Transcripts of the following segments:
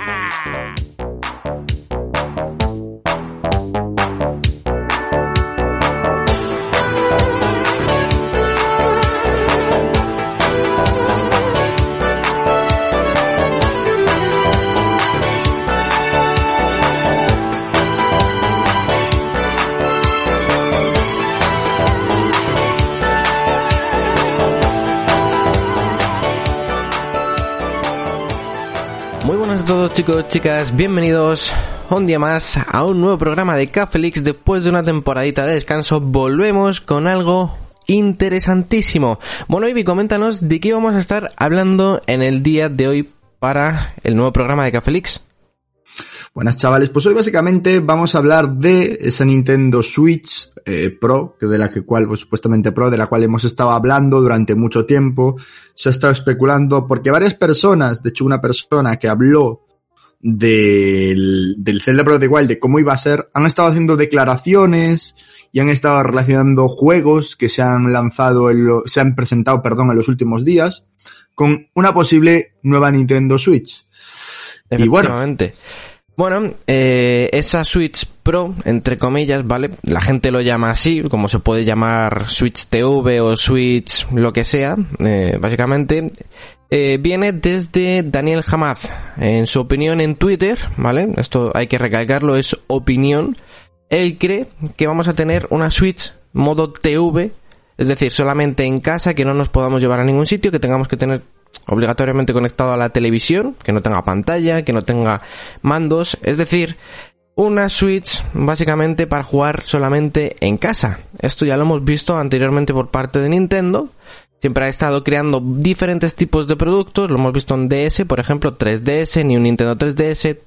Ah! Chicos, chicas, bienvenidos un día más a un nuevo programa de Cafelix. Después de una temporadita de descanso, volvemos con algo interesantísimo. Bueno, Ivy, coméntanos de qué vamos a estar hablando en el día de hoy para el nuevo programa de Cafelix. Buenas chavales, pues hoy básicamente vamos a hablar de esa Nintendo Switch eh, Pro, que de la que cual, pues, supuestamente Pro, de la cual hemos estado hablando durante mucho tiempo. Se ha estado especulando porque varias personas, de hecho una persona que habló del, del Zelda Breath of the Wild, de cómo iba a ser, han estado haciendo declaraciones y han estado relacionando juegos que se han lanzado, en lo- se han presentado, perdón, en los últimos días, con una posible nueva Nintendo Switch. Y bueno. Bueno, eh, esa Switch Pro, entre comillas, ¿vale? La gente lo llama así, como se puede llamar Switch TV o Switch lo que sea, eh, básicamente, eh, viene desde Daniel Hamad. En su opinión en Twitter, ¿vale? Esto hay que recalcarlo, es opinión. Él cree que vamos a tener una Switch modo TV, es decir, solamente en casa, que no nos podamos llevar a ningún sitio, que tengamos que tener obligatoriamente conectado a la televisión, que no tenga pantalla, que no tenga mandos, es decir, una Switch básicamente para jugar solamente en casa. Esto ya lo hemos visto anteriormente por parte de Nintendo. Siempre ha estado creando diferentes tipos de productos, lo hemos visto en DS, por ejemplo, 3DS, ni un Nintendo 3DS,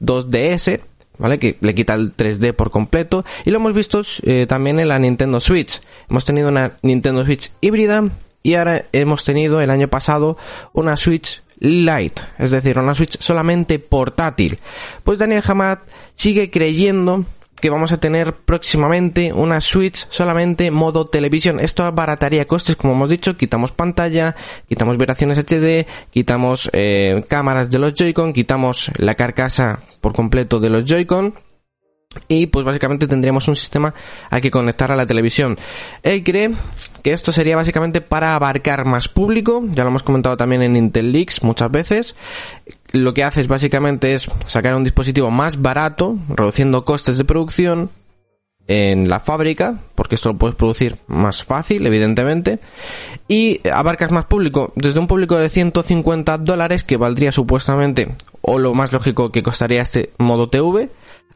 2DS, ¿vale? Que le quita el 3D por completo. Y lo hemos visto eh, también en la Nintendo Switch. Hemos tenido una Nintendo Switch híbrida y ahora hemos tenido el año pasado una Switch Lite, es decir, una Switch solamente portátil. Pues Daniel Hamad sigue creyendo que vamos a tener próximamente una Switch solamente modo televisión. Esto abarataría costes, como hemos dicho, quitamos pantalla, quitamos vibraciones HD, quitamos eh, cámaras de los Joy-Con, quitamos la carcasa por completo de los Joy-Con. Y pues básicamente tendríamos un sistema al que conectar a la televisión. Él cree que esto sería básicamente para abarcar más público, ya lo hemos comentado también en Intel Leaks muchas veces. Lo que hace es básicamente es sacar un dispositivo más barato, reduciendo costes de producción en la fábrica, porque esto lo puedes producir más fácil, evidentemente, y abarcas más público, desde un público de 150 dólares que valdría supuestamente, o lo más lógico que costaría este modo TV,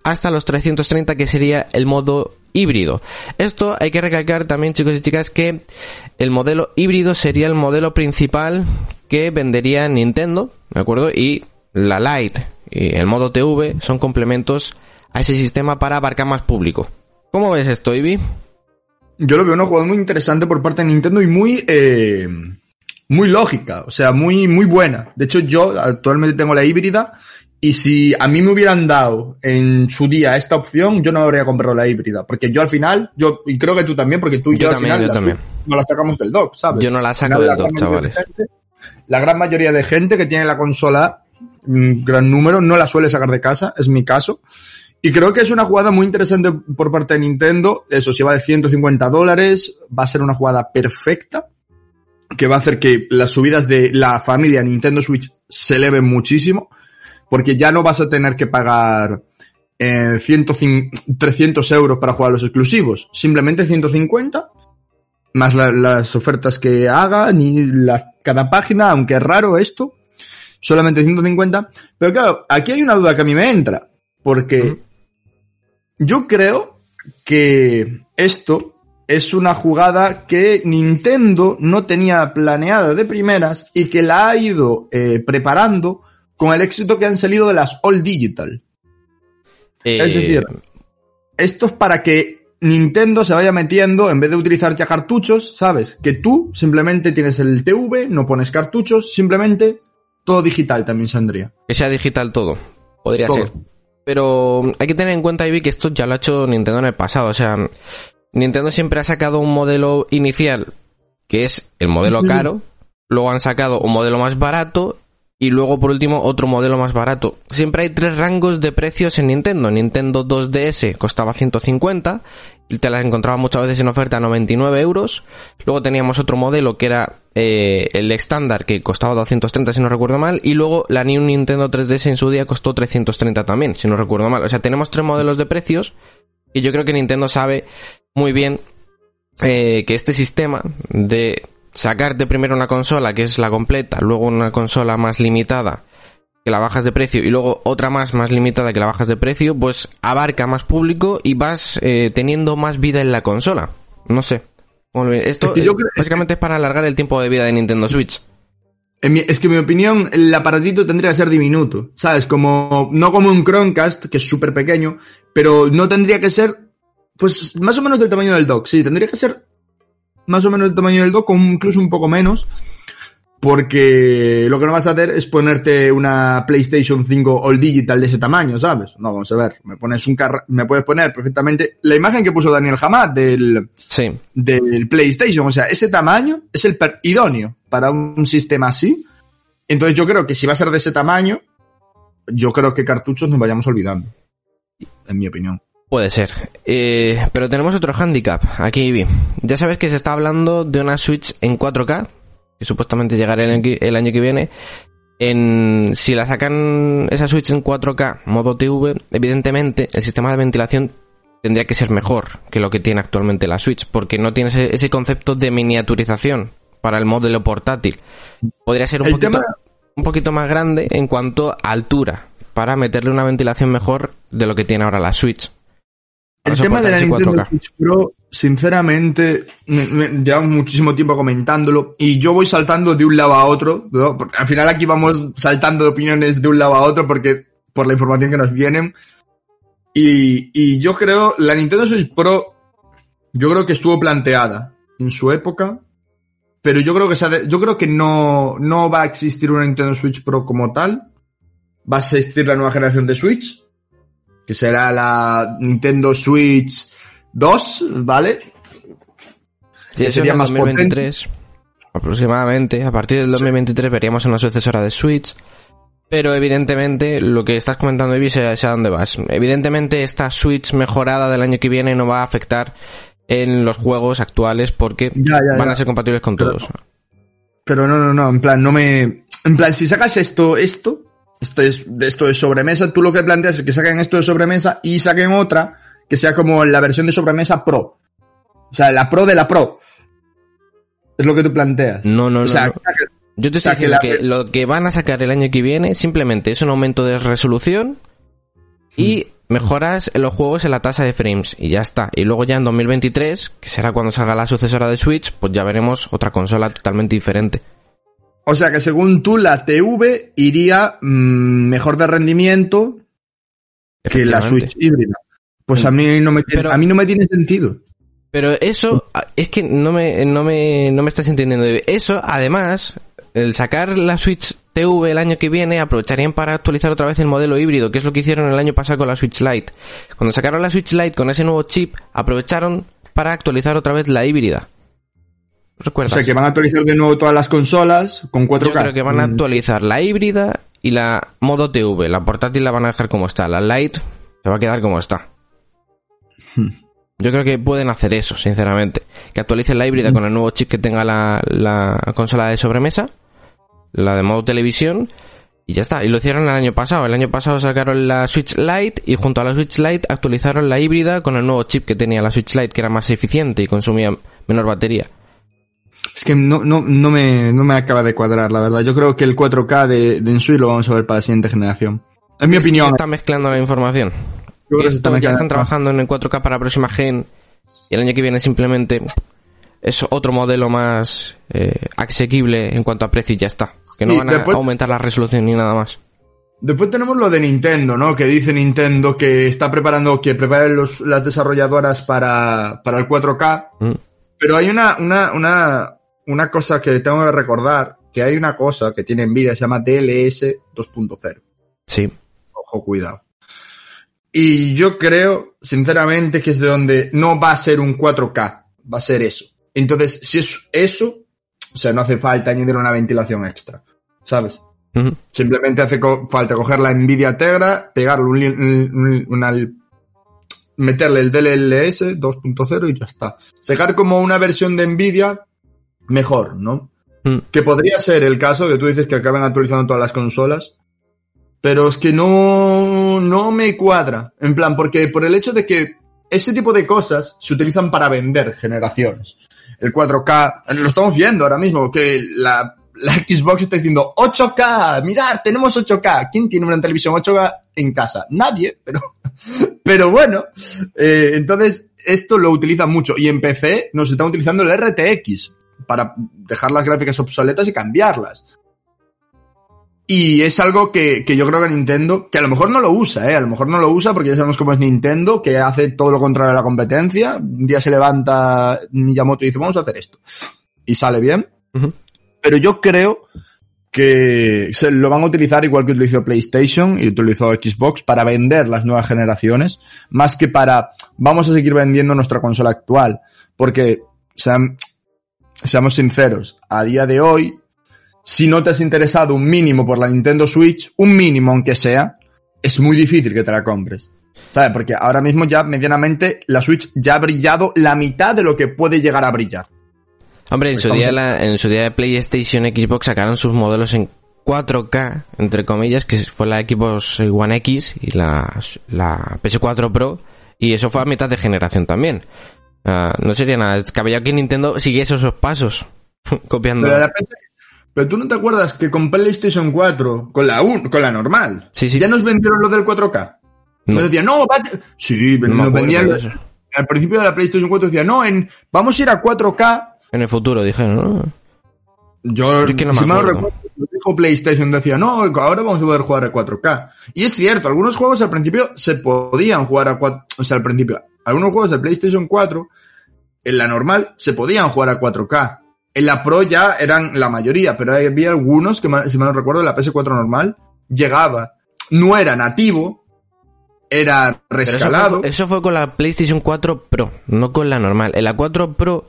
hasta los 330 que sería el modo híbrido. Esto hay que recalcar también chicos y chicas que el modelo híbrido sería el modelo principal que vendería Nintendo, ¿de acuerdo? Y la Lite y el modo TV son complementos a ese sistema para abarcar más público. ¿Cómo ves esto, Ivy? Yo lo veo una jugada muy interesante por parte de Nintendo y muy, eh, muy lógica, o sea, muy, muy buena. De hecho, yo actualmente tengo la híbrida y si a mí me hubieran dado en su día esta opción, yo no habría comprado la híbrida. Porque yo al final, yo, y creo que tú también, porque tú y Yo yo, también, al yo final la no la sacamos del dock, ¿sabes? Yo no la saco del dock, chavales. La gran mayoría de gente que tiene la consola, un gran número, no la suele sacar de casa, es mi caso. Y creo que es una jugada muy interesante por parte de Nintendo. Eso, si vale 150 dólares, va a ser una jugada perfecta. Que va a hacer que las subidas de la familia Nintendo Switch se eleven muchísimo. Porque ya no vas a tener que pagar eh, 105 300 euros para jugar los exclusivos. Simplemente 150. Más la- las ofertas que hagan y la- cada página, aunque es raro esto. Solamente 150. Pero claro, aquí hay una duda que a mí me entra. Porque yo creo que esto es una jugada que Nintendo no tenía planeada de primeras y que la ha ido eh, preparando con el éxito que han salido de las All Digital. Eh, Es decir, esto es para que Nintendo se vaya metiendo, en vez de utilizar ya cartuchos, ¿sabes? Que tú simplemente tienes el TV, no pones cartuchos, simplemente todo digital también saldría. que sea digital todo. Podría Todo. ser. Pero hay que tener en cuenta, Ivy, que esto ya lo ha hecho Nintendo en el pasado. O sea, Nintendo siempre ha sacado un modelo inicial, que es el modelo caro. Luego han sacado un modelo más barato. Y luego, por último, otro modelo más barato. Siempre hay tres rangos de precios en Nintendo. Nintendo 2DS costaba 150 y te las encontraba muchas veces en oferta a 99 euros. Luego teníamos otro modelo que era eh, el estándar que costaba 230 si no recuerdo mal. Y luego la New Nintendo 3DS en su día costó 330 también, si no recuerdo mal. O sea, tenemos tres modelos de precios y yo creo que Nintendo sabe muy bien eh, que este sistema de sacarte primero una consola que es la completa, luego una consola más limitada que la bajas de precio y luego otra más más limitada que la bajas de precio, pues abarca más público y vas eh, teniendo más vida en la consola. No sé. ¿Cómo lo ves? Esto Es que yo eh, creo- básicamente es para alargar el tiempo de vida de Nintendo Switch. En mi- es que en mi opinión, el aparatito tendría que ser diminuto, ¿sabes? Como, no como un Chromecast, que es súper pequeño, pero no tendría que ser, pues, más o menos del tamaño del dock, sí, tendría que ser más o menos del tamaño del dock, o incluso un poco menos, porque lo que no vas a hacer es ponerte una PlayStation 5 All Digital de ese tamaño, ¿sabes? No, vamos a ver, me pones un car me puedes poner perfectamente la imagen que puso Daniel Hamad del, Sí. del PlayStation. O sea, ese tamaño es el idóneo para un sistema así. Entonces yo creo que si va a ser de ese tamaño, yo creo que cartuchos nos vayamos olvidando. En mi opinión. Puede ser. Eh, pero tenemos otro handicap aquí. Ya sabes que se está hablando de una Switch en 4K, que supuestamente llegará el año que, el año que viene. En, si la sacan esa Switch en 4K, modo TV, evidentemente el sistema de ventilación tendría que ser mejor que lo que tiene actualmente la Switch, porque no tiene ese, ese concepto de miniaturización para el modelo portátil. Podría ser un El poquito, tema- un poquito más grande en cuanto a altura, para meterle una ventilación mejor de lo que tiene ahora la Switch. El tema de la Nintendo 4K. Switch Pro, sinceramente, me- me- llevamos muchísimo tiempo comentándolo y yo voy saltando de un lado a otro, ¿no? Porque al final aquí vamos saltando de opiniones de un lado a otro porque por la información que nos vienen. Y, y yo creo, la Nintendo Switch Pro, yo creo que estuvo planteada en su época, pero yo creo que se ha de- yo creo que no, no va a existir una Nintendo Switch Pro como tal. Va a existir la nueva generación de Switch, que será la Nintendo Switch 2, ¿vale? Sí, que sería en más 2023, aproximadamente. A partir del 2023 veríamos una sucesora de Switch. Pero evidentemente, lo que estás comentando, Evi, sé a dónde vas. Evidentemente, esta Switch mejorada del año que viene no va a afectar en los juegos actuales porque Ya, ya, van ya. a ser compatibles con Pero- todos. Pero no, no, no, en plan, no me... En plan, si sacas esto, esto, esto es, esto de sobremesa, tú lo que planteas es que saquen esto de sobremesa y saquen otra que sea como la versión de sobremesa Pro. O sea, la Pro de la Pro. Es lo que tú planteas. No, no, o no, sea, no. que saquen- Yo te estoy que diciendo la- que, lo que van a sacar el año que viene simplemente es un aumento de resolución y mejoras en los juegos en la tasa de frames y ya está. Y luego ya en 2023, que será cuando salga la sucesora de Switch, pues ya veremos otra consola totalmente diferente. O sea que según tú, la TV iría mm, mejor de rendimiento que la. Switch híbrida. Pues a mí no me tiene, Pero- a mí no me tiene sentido. Pero eso, a- es que no me, no me, no me estás entendiendo. Eso, además, el sacar la Switch TV el año que viene, aprovecharían para actualizar otra vez el modelo híbrido, que es lo que hicieron el año pasado con la Switch Lite. Cuando sacaron la Switch Lite con ese nuevo chip, aprovecharon para actualizar otra vez la híbrida. O sea que van a actualizar de nuevo todas las consolas con 4K. Yo creo que van a Mm. actualizar la híbrida y la modo TV. La portátil la van a dejar como está. La Lite se va a quedar como está. Hmm. Yo creo que pueden hacer eso, sinceramente. Que actualicen la híbrida con el nuevo chip que tenga la, la consola de sobremesa, la de modo televisión, y ya está. Y lo hicieron el año pasado. El año pasado sacaron la Switch Lite y junto a la Switch Lite actualizaron la híbrida con el nuevo chip que tenía la Switch Lite, que era más eficiente y consumía menor batería. Es que no, no, no, me, no me acaba de cuadrar, la verdad. Yo creo que el 4K de, de Ensui lo vamos a ver para la siguiente generación. En mi Se opinión. está mezclando la información. yo creo que se está ya están trabajando en el 4K para la próxima gen y el año que viene simplemente es otro modelo más eh, asequible en cuanto a precio y ya está. Que no Sí, van a después- aumentar la resolución ni nada más. Después tenemos lo de Nintendo, ¿no? Que dice Nintendo que está preparando, que preparen los, las desarrolladoras para, para el 4K. Mm. Pero hay una, una, una, una cosa que tengo que recordar, que hay una cosa que tiene Nvidia, se llama DLS 2.0. Sí. Ojo, cuidado. Y yo creo, sinceramente, que es de donde no va a ser un 4K, va a ser eso. Entonces, si es eso, o sea, no hace falta añadir una ventilación extra, ¿sabes? Simplemente hace co- falta coger la Nvidia Tegra, pegarle un, un- una, meterle el DLSS 2.0 y ya está. Sacar como una versión de Nvidia mejor, ¿no? Mm. Que podría ser el caso que tú dices que acaban actualizando todas las consolas. Pero es que no, no me cuadra. En plan, porque por el hecho de que ese tipo de cosas se utilizan para vender generaciones. El 4K, lo estamos viendo ahora mismo, que la, la Xbox está diciendo 8K, mirad, tenemos 8K. ¿Quién tiene una televisión 8K en casa? Nadie, pero, pero bueno. Eh, entonces, esto lo utilizan mucho. Y en PC nos están utilizando el RTX para dejar las gráficas obsoletas y cambiarlas. Y es algo que, que yo creo que Nintendo, que a lo mejor no lo usa, ¿eh? A lo mejor no lo usa porque ya sabemos cómo es Nintendo, que hace todo lo contrario a la competencia. Un día se levanta Miyamoto y dice, vamos a hacer esto. Y sale bien. Pero yo creo que se lo van a utilizar igual que utilizó PlayStation y utilizó Xbox para vender las nuevas generaciones, más que para vamos a seguir vendiendo nuestra consola actual. Porque, sean- seamos sinceros, a día de hoy, si no te has interesado un mínimo por la Nintendo Switch, un mínimo aunque sea, es muy difícil que te la compres. ¿Sabes? Porque ahora mismo ya medianamente la Switch ya ha brillado la mitad de lo que puede llegar a brillar. Hombre, en su, Estamos día en- la- en su día de PlayStation Xbox sacaron sus modelos en 4K, entre comillas, que fue la Xbox One X y la, la PS4 Pro, y eso fue a mitad de generación también. Ah, no sería nada descabellado que Nintendo siguiese esos pasos, copiando. Pero, la PC pero tú no te acuerdas que con PlayStation 4, con la un, con la normal, Sí, sí. ya nos vendieron lo del 4K. No. Nos decían, no, va- sí, No nos vendían, al principio de la PlayStation 4 decían, no, en, vamos a ir a 4K. En el futuro, dijeron, ¿no? Yo, es que no me si acuerdo. recuerdo, dijo PlayStation, decía, no, ahora vamos a poder jugar a 4K. Y es cierto, algunos juegos al principio se podían jugar a 4, o sea, al principio, algunos juegos de PlayStation 4, en la normal, se podían jugar a 4K. En la Pro ya eran la mayoría, pero había algunos que, si mal no recuerdo, en la PS4 normal, llegaba, no era nativo, era Pero eso rescalado. fue, eso fue con la PlayStation 4 Pro, no con la normal. En la 4 Pro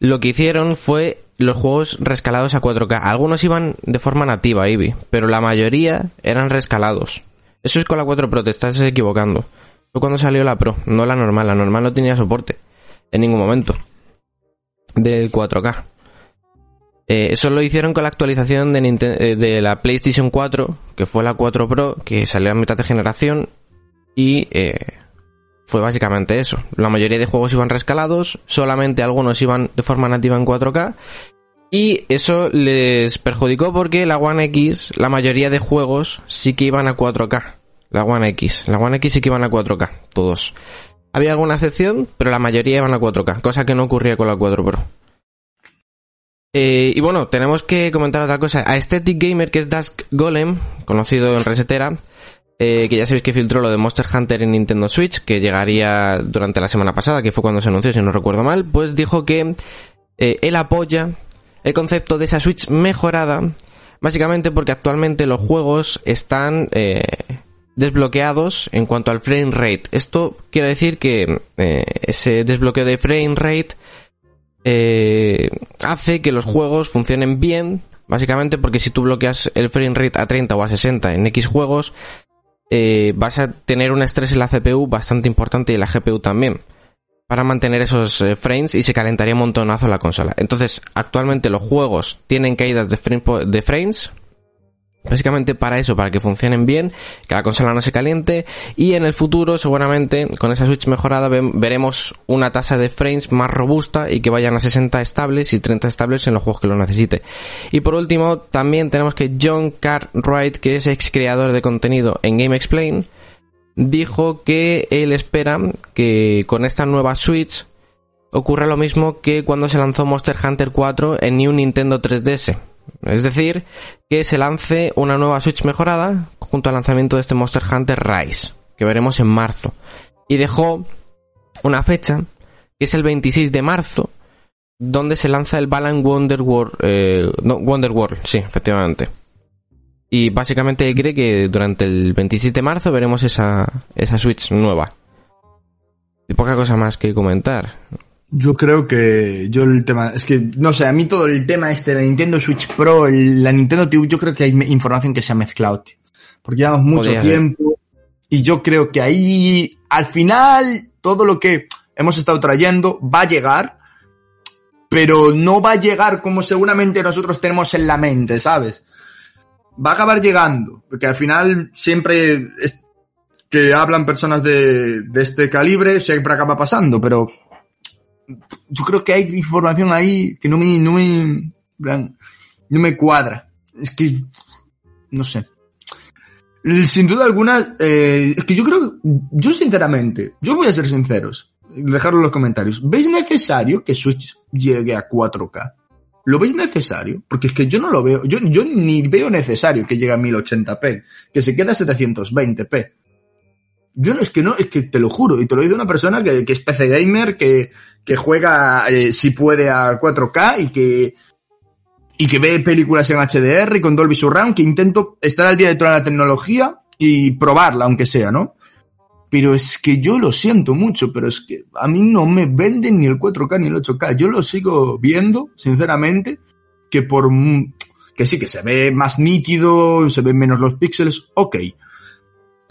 lo que hicieron fue los juegos rescalados a 4K. Algunos iban de forma nativa, Eevee, pero la mayoría eran rescalados. Eso es con la 4 Pro, te estás equivocando. Fue cuando salió la Pro, no la normal. La normal no tenía soporte en ningún momento del 4K. Eh, eso lo hicieron con la actualización de, eh, de la PlayStation 4, que fue la 4 Pro, que salió a mitad de generación y eh, fue básicamente eso. La mayoría de juegos iban rescalados, solamente algunos iban de forma nativa en 4K y eso les perjudicó porque la One X, la mayoría de juegos sí que iban a 4K. La One X, la One X sí que iban a 4K, todos. Había alguna excepción, pero la mayoría iban a 4K, cosa que no ocurría con la 4 Pro. Eh, y bueno, tenemos que comentar otra cosa. A Aesthetic Gamer, que es Dusk Golem, conocido en Resetera, eh, que ya sabéis que filtró lo de Monster Hunter en Nintendo Switch, que llegaría durante la semana pasada, que fue cuando se anunció, si no recuerdo mal, pues dijo que eh, él apoya el concepto de esa Switch mejorada, básicamente porque actualmente los juegos están eh, desbloqueados en cuanto al frame rate. Esto quiere decir que eh, ese desbloqueo de frame rate eh, hace que los juegos funcionen bien, básicamente porque si tú bloqueas el frame rate a 30 o a 60 en X juegos, eh, vas a tener un estrés en la CPU bastante importante y en la GPU también para mantener esos eh, frames y se calentaría un montonazo la consola. Entonces, actualmente los juegos tienen caídas de, frames. Básicamente para eso, para que funcionen bien, que la consola no se caliente y en el futuro seguramente con esa Switch mejorada ve- veremos una tasa de frames más robusta y que vayan a 60 estables y 30 estables en los juegos que lo necesite. Y por último, también tenemos que John Cartwright, que es ex creador de contenido en Game Explain, dijo que él espera que con esta nueva Switch ocurra lo mismo que cuando se lanzó Monster Hunter 4 en New Nintendo 3DS. Es decir, que se lance una nueva Switch mejorada junto al lanzamiento de este Monster Hunter Rise, que veremos en marzo. Y dejó una fecha, que es el 26 de marzo, donde se lanza el Balan Wonder World, eh, no, Wonder World, sí, efectivamente. Y básicamente cree que durante el 27 de marzo veremos esa, esa Switch nueva. Y poca cosa más que comentar. Yo creo que yo el tema, es que no sé, a mí todo el tema este, la Nintendo Switch Pro, el- la Nintendo TV, yo creo que hay información que se ha mezclado, tío. Porque llevamos mucho Podría ser. tiempo y yo creo que ahí, al final, todo lo que hemos estado trayendo va a llegar, pero no va a llegar como seguramente nosotros tenemos en la mente, ¿sabes? Va a acabar llegando, porque al final siempre es que hablan personas de, de este calibre, siempre acaba pasando, pero yo creo que hay información ahí que no me, no me, no me cuadra. Es que, no sé. Sin duda alguna, eh, es que yo creo, yo sinceramente, yo voy a ser sinceros, dejarlo en los comentarios. ¿Veis necesario que Switch llegue a 4K? ¿Lo veis necesario? Porque es que yo no lo veo, yo, yo ni veo necesario que llegue a 1080p, que se quede a 720p. Yo no, es que no, es que te lo juro, y te lo dice una persona que, que es PC gamer, que, que juega, eh, si puede, a 4K y que, y que ve películas en HDR y con Dolby Surround, que intento estar al día de toda la tecnología y probarla, aunque sea, ¿no? Pero es que yo lo siento mucho, pero es que a mí no me venden ni el 4K ni el 8K. Yo lo sigo viendo, sinceramente, que por, que sí, que se ve más nítido, se ven menos los píxeles, ok.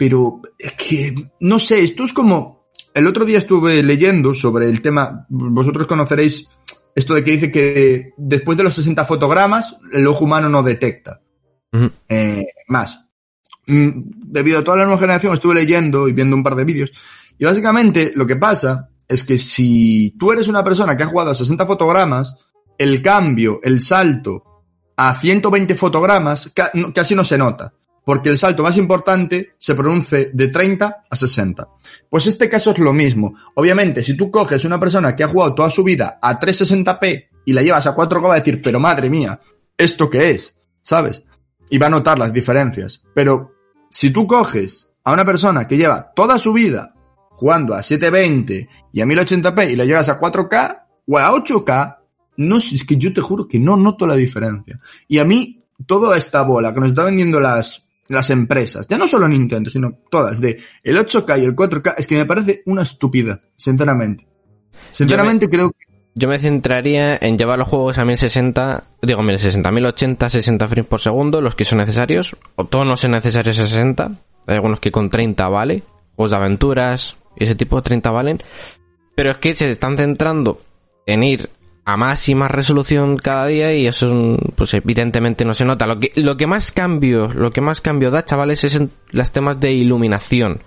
Pero es que, no sé, esto es como, el otro día estuve leyendo sobre el tema, vosotros conoceréis esto de que dice que después de los 60 fotogramas, el ojo humano no detecta eh, más. Mm, Debido a toda la nueva generación, estuve leyendo y viendo un par de vídeos. Y básicamente lo que pasa es que si tú eres una persona que ha jugado a 60 fotogramas, el cambio, el salto a 120 fotogramas casi no se nota. Porque el salto más importante se produce de 30 a 60. Pues este caso es lo mismo. Obviamente, si tú coges una persona que ha jugado toda su vida a 360p y la llevas a 4K, va a decir, pero madre mía, ¿esto qué es? ¿Sabes? y va a notar las diferencias. Pero si tú coges a una persona que lleva toda su vida jugando a 720 y a 1080p y la llevas a 4K o a 8K, no es que yo te juro que no noto la diferencia. Y a mí, toda esta bola que nos está vendiendo las, las empresas, ya no solo Nintendo, sino todas, de el 8K y el 4K, es que me parece una estupidez, sinceramente. Sinceramente creo que Yo me centraría en llevar los juegos a 1060, digo 1060, 1080, 60 frames por segundo, los que son necesarios, o todos no son necesarios a 60, hay algunos que con 30 vale, juegos de aventuras y ese tipo de 30 valen, pero es que se están centrando en ir a más y más resolución cada día y eso mm, pues evidentemente no se nota. Lo que, lo que más cambio, lo que más cambio da, chavales, es en los temas de iluminación.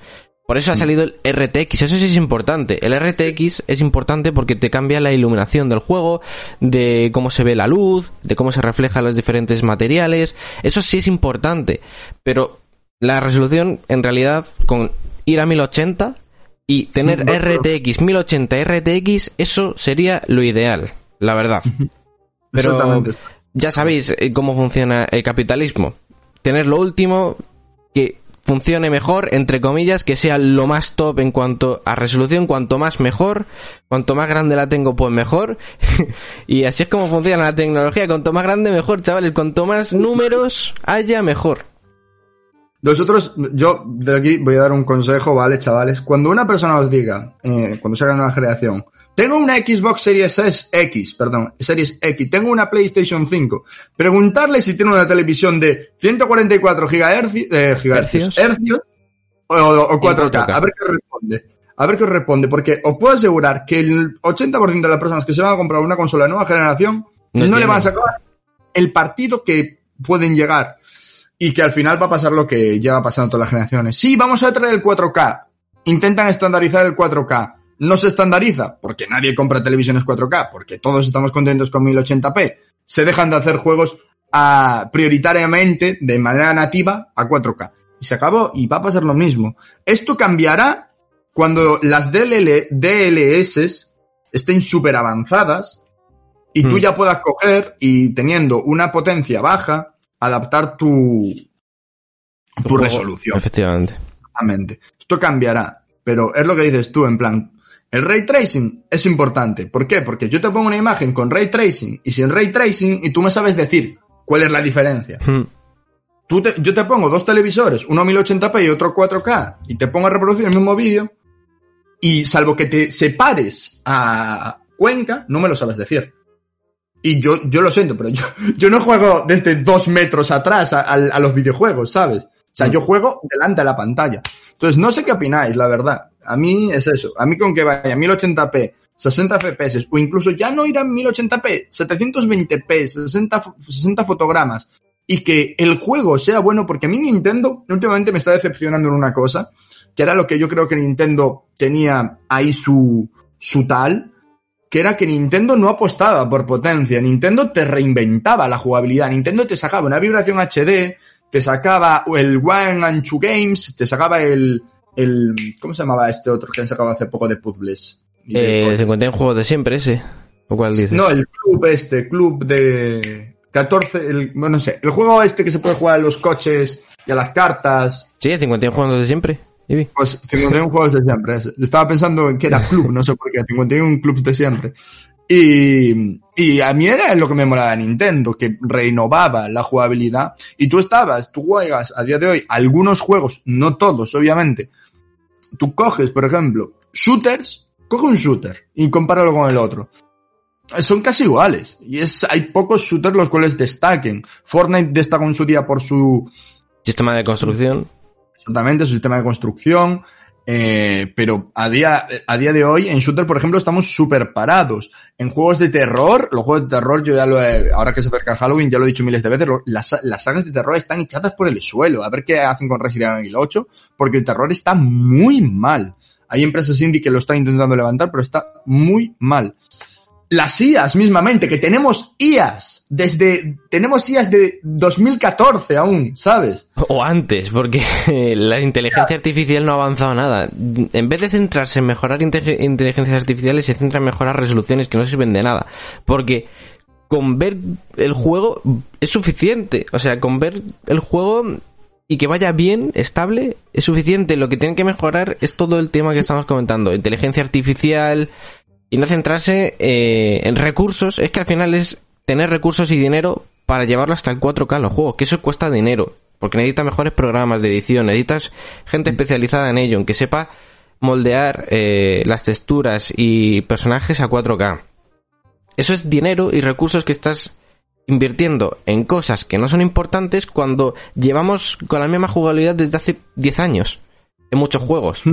Por eso ha salido el RTX, eso sí es importante. El RTX es importante porque te cambia la iluminación del juego, de cómo se ve la luz, de cómo se reflejan los diferentes materiales. Eso sí es importante. Pero la resolución, en realidad, con ir a 1080 y tener RTX 1080 RTX, eso sería lo ideal, la verdad. Pero ya sabéis eh, cómo funciona el capitalismo. Tener lo último que funcione mejor, entre comillas, que sea lo más top en cuanto a resolución, cuanto más mejor, cuanto más grande la tengo, pues mejor. y así es como funciona la tecnología, cuanto más grande mejor, chavales, cuanto más números haya mejor. Nosotros, yo de aquí voy a dar un consejo, ¿vale, chavales? Cuando una persona os diga, eh, cuando se haga una generación, tengo una Xbox Series S, X, perdón, Series X, tengo una PlayStation 5, preguntarle si tiene una televisión de 144 gigahercios, eh, gigahercios, Hercios. hercios o, o 4K, 4K. a ver qué responde. A ver qué responde, porque os puedo asegurar que el 80% de las personas que se van a comprar una consola de nueva generación No no, le van a sacar el partido que pueden llegar y que al final va a pasar lo que lleva pasando todas las generaciones. Sí, vamos a traer el 4K. Intentan estandarizar el 4K. No se estandariza porque nadie compra televisiones 4K, porque todos estamos contentos con 1080p. Se dejan de hacer juegos a, prioritariamente, de manera nativa, a 4K. Y se acabó, y va a pasar lo mismo. Esto cambiará cuando las DLL, DLS estén súper avanzadas y tú Mm. ya puedas coger y teniendo una potencia baja, adaptar tu, tu resolución. Efectivamente. Esto cambiará, pero es lo que dices tú, en plan, el ray tracing es importante. ¿Por qué? Porque yo te pongo una imagen con ray tracing y sin ray tracing y tú me sabes decir cuál es la diferencia. Mm. Tú te- yo te pongo dos televisores, uno 1080p y otro 4K, y te pongo a reproducir el mismo vídeo, y salvo que te separes a Cuenca, no me lo sabes decir. Y yo, yo lo siento, pero yo, yo no juego desde dos metros atrás a, a- a los videojuegos, ¿sabes? O sea, yo juego delante de la pantalla. Entonces, no sé qué opináis, la verdad. A mí es eso. A mí con que vaya 1080p, 60 FPS, o incluso ya no ir a 1080p, 720p, 60, fo- 60 fotogramas, y que el juego sea bueno, porque a mí Nintendo últimamente me está decepcionando en una cosa, que era lo que yo creo que Nintendo tenía ahí su, su tal, que era que Nintendo no apostaba por potencia, Nintendo te reinventaba la jugabilidad, Nintendo te sacaba una vibración HD, te sacaba el One and Two Games, te sacaba el, el, ¿cómo se llamaba este otro que han sacado hace poco de puzzles? Y de Eh, coches? 51 juegos de siempre ese. ¿O cuál dices? No, el club este, club de 14, el, bueno, no sé, el juego este que se puede jugar a los coches y a las cartas, Sí, 51 juegos de siempre. Ibi. pues 51 juegos de siempre. Estaba pensando en que era club, no sé por qué, 51 clubs de siempre. Y, y a mí era lo que me molaba de Nintendo, que renovaba la jugabilidad. Y tú estabas, tú juegas a día de hoy algunos juegos, no todos, obviamente. Tú coges, por ejemplo, shooters, coge un shooter y compáralo con el otro. Son casi iguales. Y es, hay pocos shooters los cuales destaquen. Fortnite destacó en su día por su, Sistema de construcción. exactamente, su sistema de construcción. Eh, pero a día, a día de hoy, en shooter, por ejemplo, estamos súper parados. En juegos de terror, los juegos de terror, yo ya lo he, ahora que se acerca Halloween, ya lo he dicho miles de veces, las, las sagas de terror están echadas por el suelo. A ver qué hacen con Resident Evil 8, porque el terror está muy mal. Hay empresas indie que lo están intentando levantar, pero está muy mal. Las IAS mismamente, que tenemos IAS desde, tenemos IAS de 2014 aún, ¿sabes? O antes, porque la inteligencia artificial no ha avanzado nada. En vez de centrarse en mejorar inte- inteligencias artificiales, se centra en mejorar resoluciones que no sirven de nada. Porque con ver el juego es suficiente. O sea, con ver el juego y que vaya bien, estable, es suficiente. Lo que tienen que mejorar es todo el tema que estamos comentando. Inteligencia artificial y no centrarse eh, en recursos. Es que al final es tener recursos y dinero para llevarlo hasta el 4K los juegos, que eso cuesta dinero. Porque necesitas mejores programas de edición, necesitas gente especializada en ello, en que sepa moldear eh, las texturas y personajes a 4K. Eso es dinero y recursos que estás invirtiendo en cosas que no son importantes cuando llevamos con la misma jugabilidad desde hace 10 años en muchos juegos.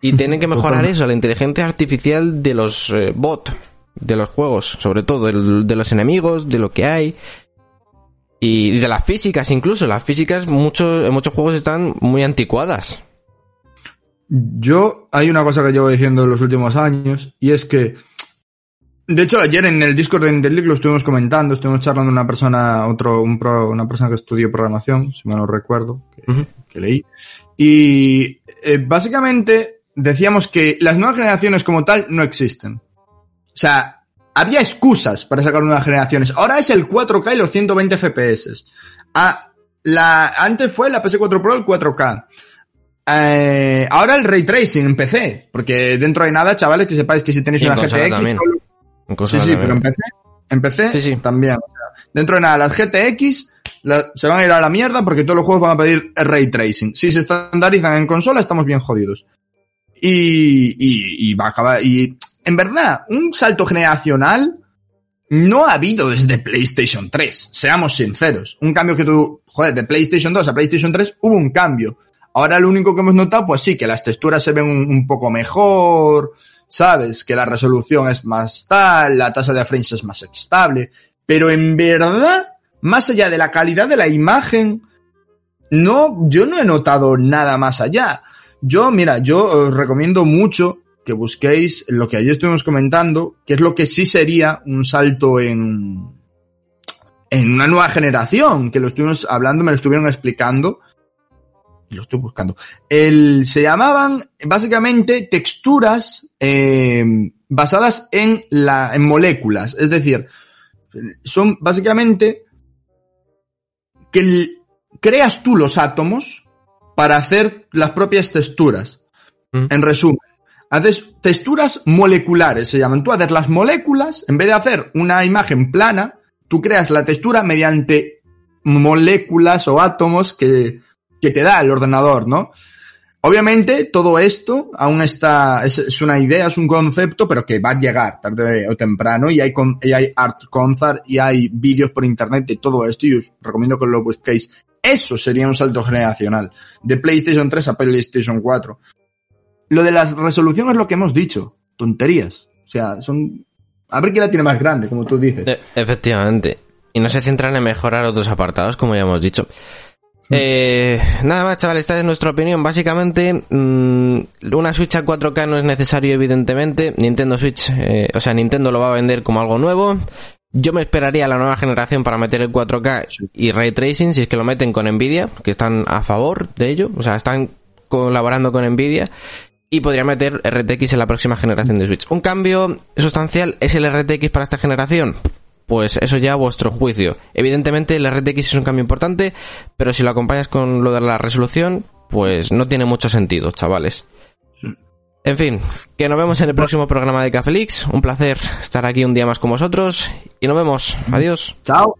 Y tienen que mejorar eso, la inteligencia artificial de los eh, bots, de los juegos, sobre todo, de los enemigos, de lo que hay. Y de las físicas incluso, las físicas muchos, en muchos juegos están muy anticuadas. Yo, hay una cosa que llevo diciendo en los últimos años, y es que, de hecho, ayer en el Discord de Interleague lo estuvimos comentando, estuvimos charlando una persona, otro, un pro- una persona que estudió programación, si mal no recuerdo, que leí, y eh, básicamente decíamos que las nuevas generaciones como tal no existen. O sea, había excusas para sacar nuevas generaciones. Ahora es el 4K y los 120 FPS. Ah, la, antes fue la PS4 Pro el 4K. Eh, ahora el ray tracing en PC, porque dentro de nada, chavales, que sepáis que si tenéis una GTX, también. solo- En sí, sí, también. pero en PC, en PC Sí, sí. también. o sea, dentro de nada, las GTX la- se van a ir a la mierda porque todos los juegos van a pedir ray tracing. Si se estandarizan en consola, estamos bien jodidos. Y, y, y va a acabar. Y en verdad, un salto generacional no ha habido desde PlayStation 3. Seamos sinceros. Un cambio que tú, joder, de PlayStation 2 a PlayStation 3 hubo un cambio. Ahora lo único que hemos notado, pues sí, que las texturas se ven un, un poco mejor, ¿sabes? Que la resolución es más tal, la tasa de frames es más estable. Pero en verdad, más allá de la calidad de la imagen, no, yo no he notado nada más allá. Yo, mira, yo os recomiendo mucho que busquéis lo que ayer estuvimos comentando, que es lo que sí sería un salto en, en una nueva generación, que lo estuvimos hablando, me lo estuvieron explicando. Lo estoy buscando. El, se llamaban básicamente texturas eh, basadas en, la, en moléculas. Es decir, son básicamente que creas tú los átomos para hacer las propias texturas. Mm. En resumen, haces texturas moleculares, se llaman. Tú haces las moléculas, en vez de hacer una imagen plana, tú creas la textura mediante moléculas o átomos que, que te da el ordenador, ¿no? Obviamente, todo esto aún está, es, una idea, es un concepto, pero que va a llegar tarde o temprano y hay, y hay art concert y hay vídeos por internet de todo esto y os recomiendo que lo busquéis. Eso sería un salto generacional. De PlayStation 3 a PlayStation 4. Lo de la resolución es lo que hemos dicho. Tonterías. O sea, son... A ver quién la tiene más grande, como tú dices. Efectivamente. Y no se centran en mejorar otros apartados, como ya hemos dicho. Eh, nada más, chavales, esta es nuestra opinión. Básicamente, mmm, una Switch a 4K no es necesario, evidentemente. Nintendo Switch, eh, o sea, Nintendo lo va a vender como algo nuevo. Yo me esperaría la nueva generación para meter el 4K y Ray Tracing, si es que lo meten con Nvidia, que están a favor de ello, o sea, están colaborando con Nvidia. Y podría meter RTX en la próxima generación de Switch. Un cambio sustancial es el RTX para esta generación pues eso ya a vuestro juicio. Evidentemente el RTX es un cambio importante, pero si lo acompañas con lo de la resolución, pues no tiene mucho sentido, chavales. En fin, que nos vemos en el próximo programa de Cafelix. Un placer estar aquí un día más con vosotros y nos vemos. Adiós. Chao.